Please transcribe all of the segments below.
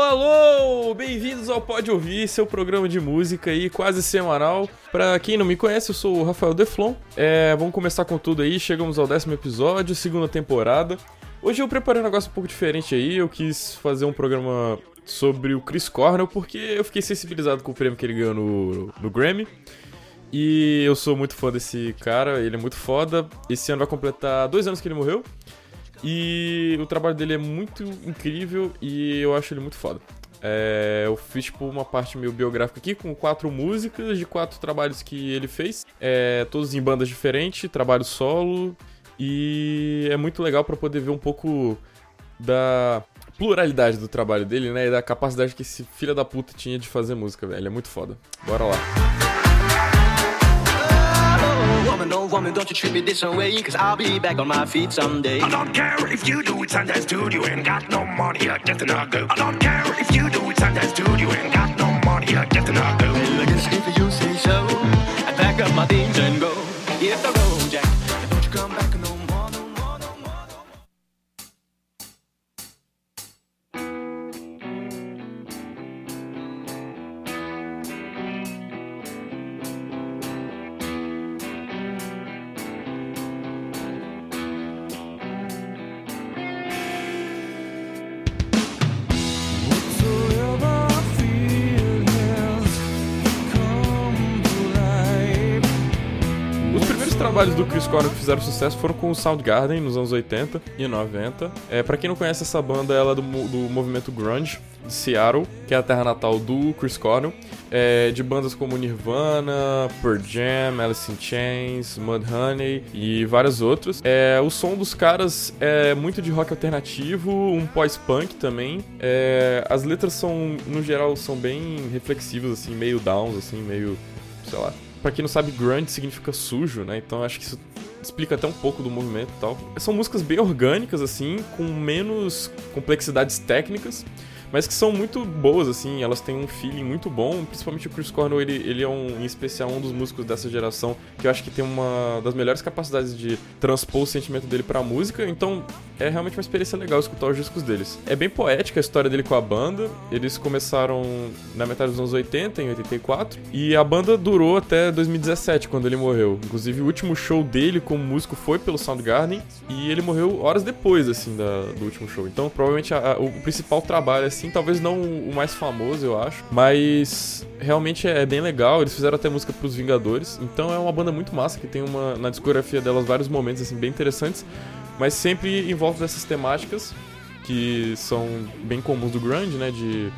alô! Bem-vindos ao Pode Ouvir, seu programa de música aí, quase semanal. Pra quem não me conhece, eu sou o Rafael Deflon. É, vamos começar com tudo aí, chegamos ao décimo episódio, segunda temporada. Hoje eu preparei um negócio um pouco diferente aí, eu quis fazer um programa sobre o Chris Cornell, porque eu fiquei sensibilizado com o prêmio que ele ganhou no, no Grammy. E eu sou muito fã desse cara, ele é muito foda. Esse ano vai completar dois anos que ele morreu. E o trabalho dele é muito incrível e eu acho ele muito foda. É, eu fiz tipo uma parte meio biográfica aqui com quatro músicas de quatro trabalhos que ele fez, é, todos em bandas diferentes, trabalho solo e é muito legal para poder ver um pouco da pluralidade do trabalho dele, né, e da capacidade que esse filho da puta tinha de fazer música, velho. É muito foda. Bora lá. Woman, oh woman, don't you treat me this way, cause I'll be back on my feet someday. I don't care if you do it, Sunday dude, you ain't got no money, you're just an ugly. I don't care if you do it, Sunday dude, you ain't got no money, you're just an ugly. Well, I guess if you say so, I pack up my things and go. Hit the road, Jack, trabalhos do Chris Cornell que fizeram sucesso foram com o Soundgarden nos anos 80 e 90. É, para quem não conhece essa banda, ela é do, do movimento grunge de Seattle, que é a terra natal do Chris Cornell. É, de bandas como Nirvana, Pearl Jam, Alice in Chains, Mudhoney e várias outras. É, o som dos caras é muito de rock alternativo, um pós-punk também. É, as letras são, no geral, são bem reflexivas, assim, meio downs, assim, meio, sei lá, Pra quem não sabe, grunge significa sujo, né? Então acho que isso explica até um pouco do movimento e tal. São músicas bem orgânicas, assim, com menos complexidades técnicas mas que são muito boas, assim, elas têm um feeling muito bom, principalmente o Chris Cornell, ele, ele é um, em especial um dos músicos dessa geração que eu acho que tem uma das melhores capacidades de transpor o sentimento dele pra música, então é realmente uma experiência legal escutar os discos deles. É bem poética a história dele com a banda, eles começaram na metade dos anos 80, em 84, e a banda durou até 2017, quando ele morreu. Inclusive, o último show dele como músico foi pelo Soundgarden, e ele morreu horas depois, assim, da, do último show. Então, provavelmente, a, a, o principal trabalho, assim, talvez não o mais famoso, eu acho, mas realmente é bem legal. Eles fizeram até música pros Vingadores, então é uma banda muito massa que tem uma na discografia delas vários momentos assim bem interessantes, mas sempre em volta dessas temáticas que são bem comuns do grunge, né, de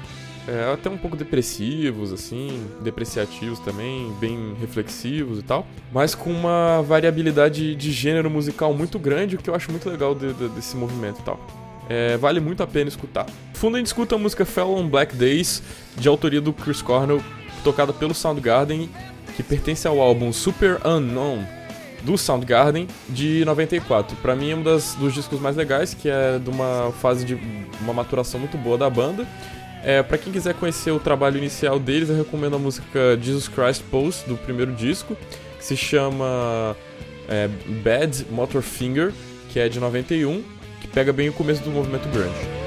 é, até um pouco depressivos, assim, depreciativos também, bem reflexivos e tal, mas com uma variabilidade de gênero musical muito grande, o que eu acho muito legal de, de, desse movimento e tal. É, vale muito a pena escutar. Fundo a gente escuta a música Fell on Black Days, de autoria do Chris Cornell, tocada pelo Soundgarden, que pertence ao álbum Super Unknown do Soundgarden de 94. Para mim é um das, dos discos mais legais, que é de uma fase de uma maturação muito boa da banda. É, para quem quiser conhecer o trabalho inicial deles, eu recomendo a música Jesus Christ Pose do primeiro disco, que se chama é, Bad Motor Finger, que é de 91 pega bem o começo do movimento grunge.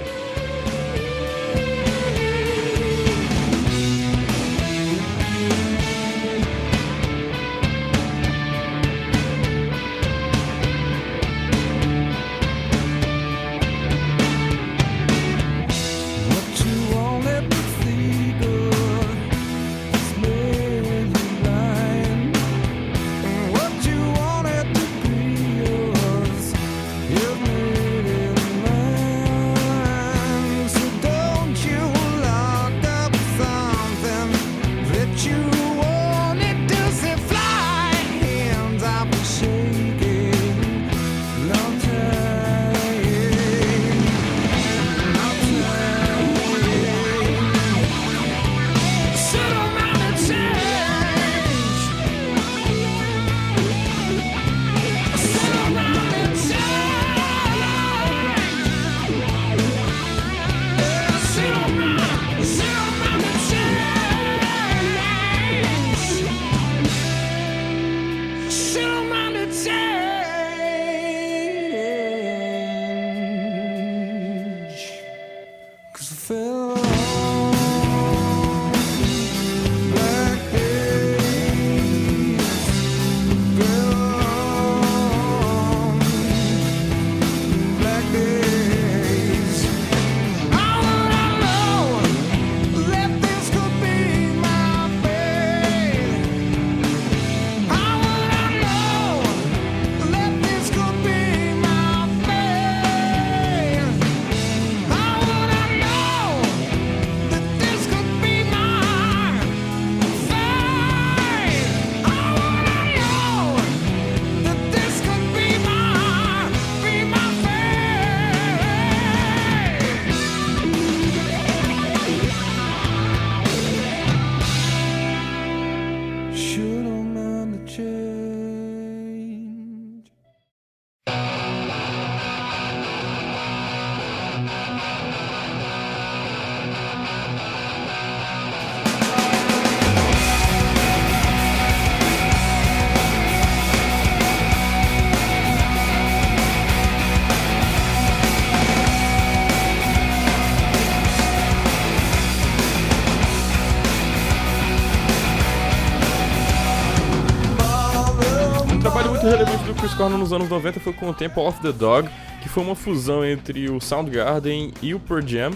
Cornell nos anos 90 foi com o Temple of the Dog, que foi uma fusão entre o Soundgarden e o Pearl Jam,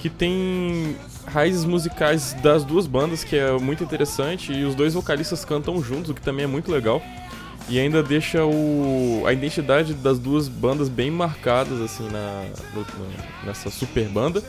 que tem raízes musicais das duas bandas, que é muito interessante, e os dois vocalistas cantam juntos, o que também é muito legal. E ainda deixa o, a identidade das duas bandas bem marcadas assim na, no- nessa super banda.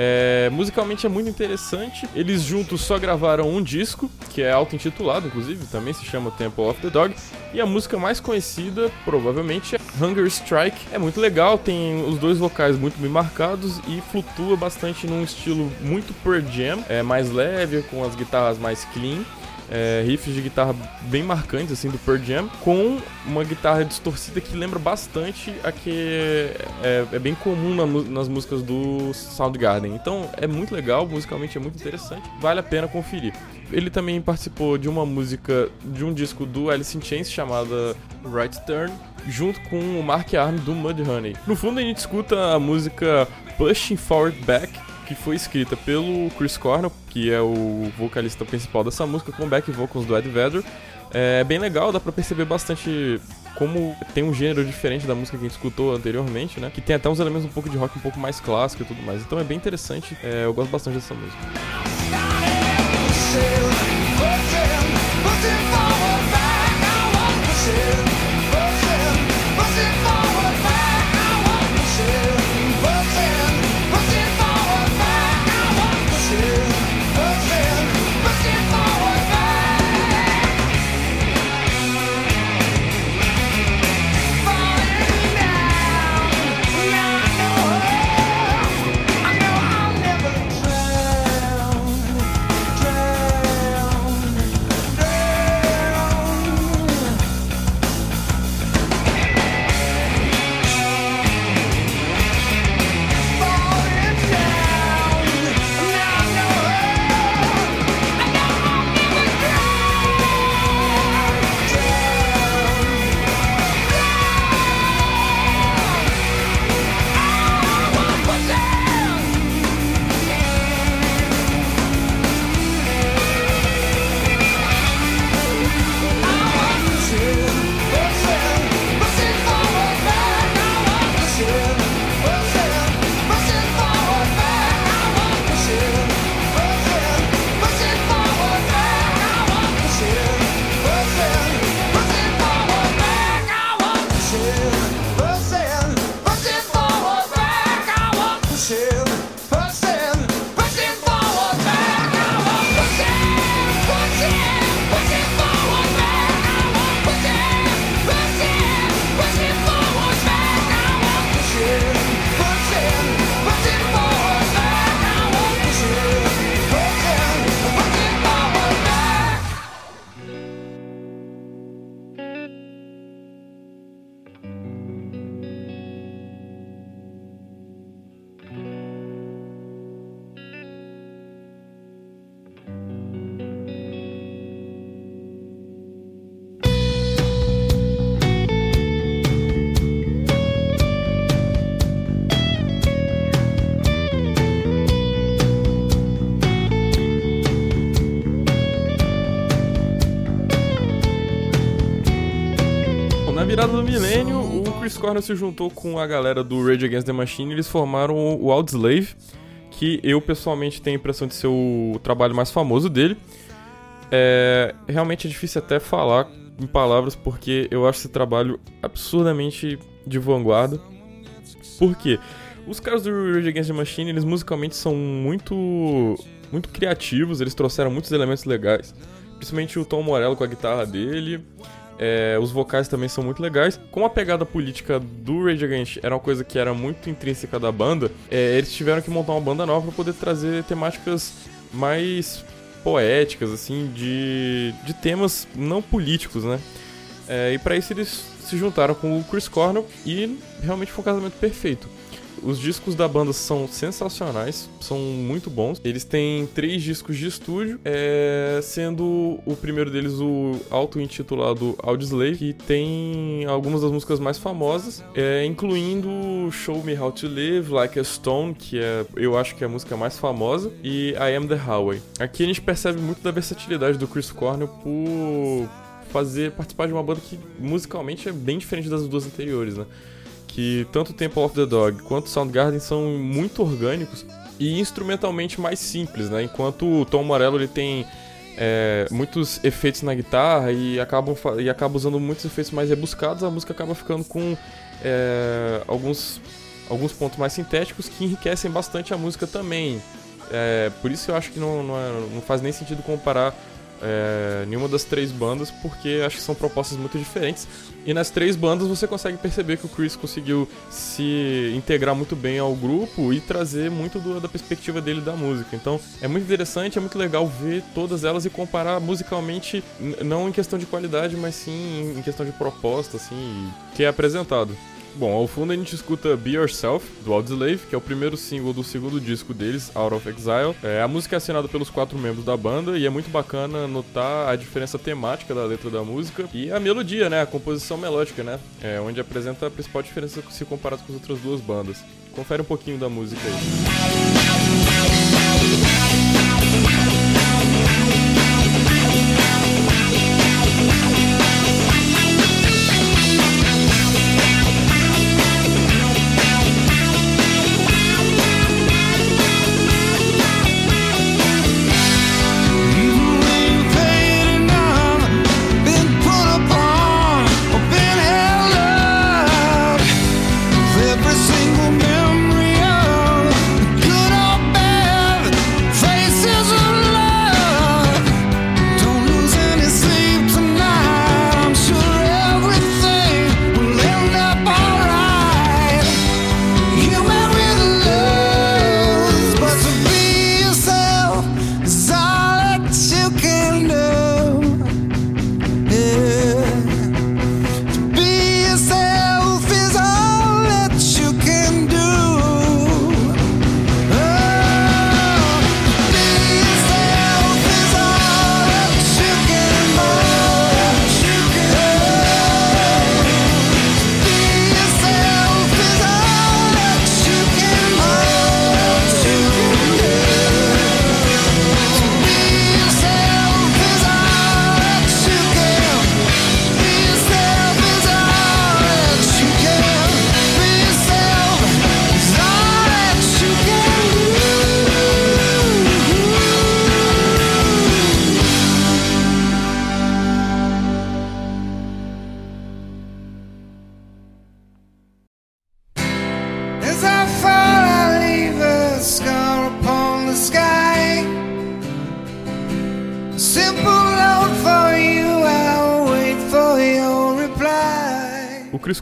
É, musicalmente é muito interessante. Eles juntos só gravaram um disco, que é auto-intitulado, inclusive, também se chama Temple of the Dog. E a música mais conhecida, provavelmente, é Hunger Strike. É muito legal, tem os dois vocais muito bem marcados e flutua bastante num estilo muito Pearl Jam, é mais leve, com as guitarras mais clean. É, riffs de guitarra bem marcantes assim do Pearl Jam, com uma guitarra distorcida que lembra bastante a que é, é bem comum na nas músicas do Soundgarden. Então é muito legal, musicalmente é muito interessante, vale a pena conferir. Ele também participou de uma música de um disco do Alice in Chains chamada Right Turn, junto com o Mark Arm do Mudhoney. No fundo a gente escuta a música Pushing Forward Back, que foi escrita pelo Chris Cornell, que é o vocalista principal dessa música, com back vocals do Ed Vedder. É bem legal, dá pra perceber bastante como tem um gênero diferente da música que a gente escutou anteriormente, né? Que tem até uns elementos um pouco de rock um pouco mais clássico e tudo mais. Então é bem interessante, é, eu gosto bastante dessa música. Milênio, o Chris Cornell se juntou com a galera do Rage Against the Machine e eles formaram o Audioslave, que eu pessoalmente tenho a impressão de ser o trabalho mais famoso dele. É, realmente é difícil até falar em palavras porque eu acho esse trabalho absurdamente de vanguarda. Por quê? Os caras do Rage Against the Machine, eles musicalmente são muito muito criativos, eles trouxeram muitos elementos legais. Principalmente o Tom Morello com a guitarra dele. É, os vocais também são muito legais. Como a pegada política do Rage Against era uma coisa que era muito intrínseca da banda, é, eles tiveram que montar uma banda nova para poder trazer temáticas mais poéticas, assim, de, de temas não políticos, né? É, e para isso eles se juntaram com o Chris Cornell e realmente foi um casamento perfeito. Os discos da banda são sensacionais, são muito bons. Eles têm três discos de estúdio, é, sendo o primeiro deles o auto-intitulado Audioslave, que tem algumas das músicas mais famosas, é, incluindo Show Me How to Live, Like a Stone, que é, eu acho que é a música mais famosa, e I Am the Highway. Aqui a gente percebe muito da versatilidade do Chris Cornell por fazer participar de uma banda que musicalmente é bem diferente das duas anteriores, né? Que tanto Temple of the Dog quanto Soundgarden são muito orgânicos e instrumentalmente mais simples, né? Enquanto o Tom Morello ele tem é, muitos efeitos na guitarra e acaba, e acaba usando muitos efeitos mais rebuscados, a música acaba ficando com é, alguns, alguns pontos mais sintéticos que enriquecem bastante a música também. É, por isso eu acho que não, não, é, não faz nem sentido comparar é, nenhuma das três bandas, porque acho que são propostas muito diferentes. E nas três bandas você consegue perceber que o Chris conseguiu se integrar muito bem ao grupo e trazer muito do, da perspectiva dele da música. Então é muito interessante, é muito legal ver todas elas e comparar musicalmente, não em questão de qualidade, mas sim em questão de proposta, assim, que é apresentado. Bom, ao fundo a gente escuta Be Yourself, do Audioslave, que é o primeiro single do segundo disco deles, Out of Exile. É, a música é assinada pelos quatro membros da banda e é muito bacana notar a diferença temática da letra da música e a melodia, né? A composição melódica, né? É, onde apresenta a principal diferença se comparado com as outras duas bandas. Confere um pouquinho da música aí.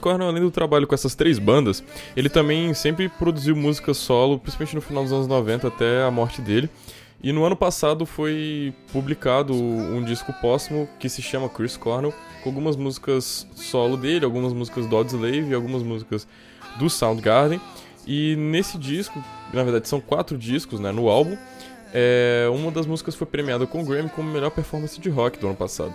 Cornell, além do trabalho com essas três bandas, ele também sempre produziu música solo, principalmente no final dos anos 90 até a morte dele. E no ano passado foi publicado um disco póstumo que se chama Chris Cornell, com algumas músicas solo dele, algumas músicas do Slave e algumas músicas do Soundgarden. E nesse disco, na verdade são quatro discos né, no álbum, é, uma das músicas foi premiada com o Grammy como melhor performance de rock do ano passado.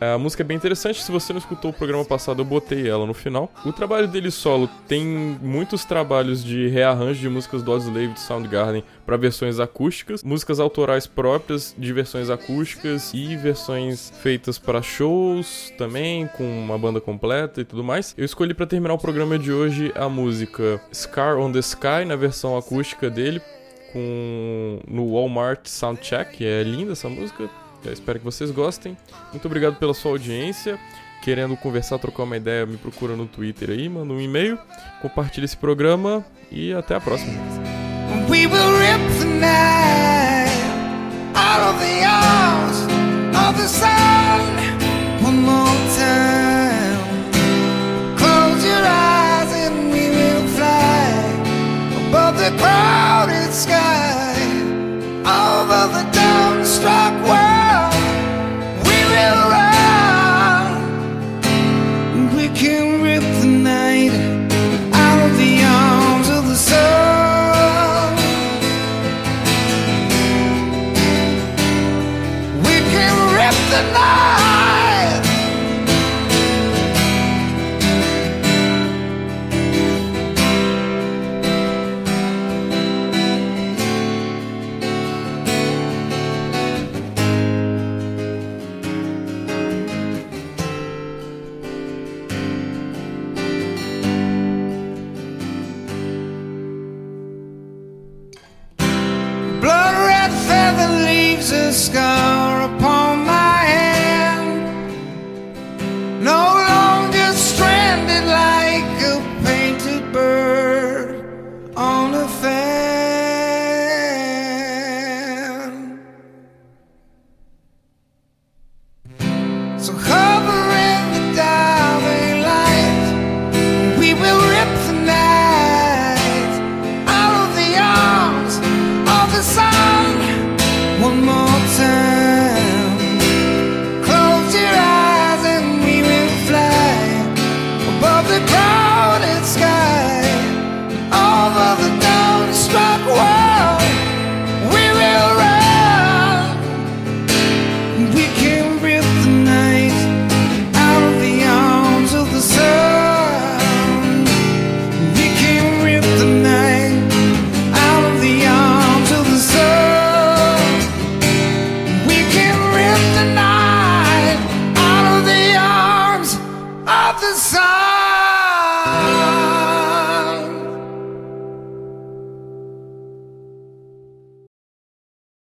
A música é bem interessante, se você não escutou o programa passado, eu botei ela no final. O trabalho dele solo tem muitos trabalhos de rearranjo de músicas do Slave de Soundgarden para versões acústicas, músicas autorais próprias de versões acústicas e versões feitas para shows também, com uma banda completa e tudo mais. Eu escolhi para terminar o programa de hoje a música Scar on the Sky na versão acústica dele, com no Walmart Soundcheck, é linda essa música eu espero que vocês gostem. Muito obrigado pela sua audiência. Querendo conversar, trocar uma ideia, me procura no Twitter aí, manda um e-mail, compartilha esse programa e até a próxima. We